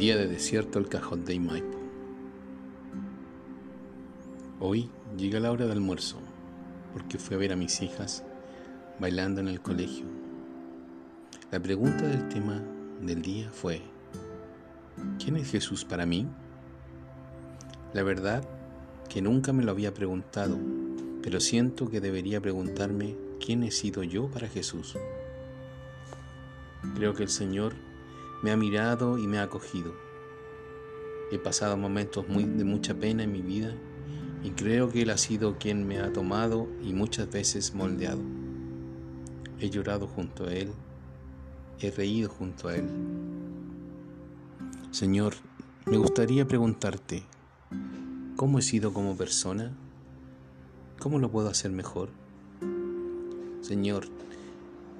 Día de desierto el cajón de Maipo. Hoy llega la hora de almuerzo porque fui a ver a mis hijas bailando en el colegio. La pregunta del tema del día fue, ¿quién es Jesús para mí? La verdad que nunca me lo había preguntado, pero siento que debería preguntarme quién he sido yo para Jesús. Creo que el Señor me ha mirado y me ha acogido. He pasado momentos muy, de mucha pena en mi vida y creo que Él ha sido quien me ha tomado y muchas veces moldeado. He llorado junto a Él, he reído junto a Él. Señor, me gustaría preguntarte, ¿cómo he sido como persona? ¿Cómo lo puedo hacer mejor? Señor,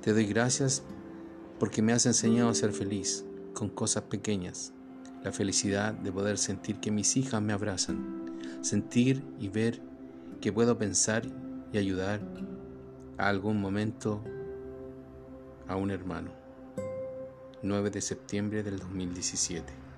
te doy gracias porque me has enseñado a ser feliz con cosas pequeñas, la felicidad de poder sentir que mis hijas me abrazan, sentir y ver que puedo pensar y ayudar a algún momento a un hermano. 9 de septiembre del 2017.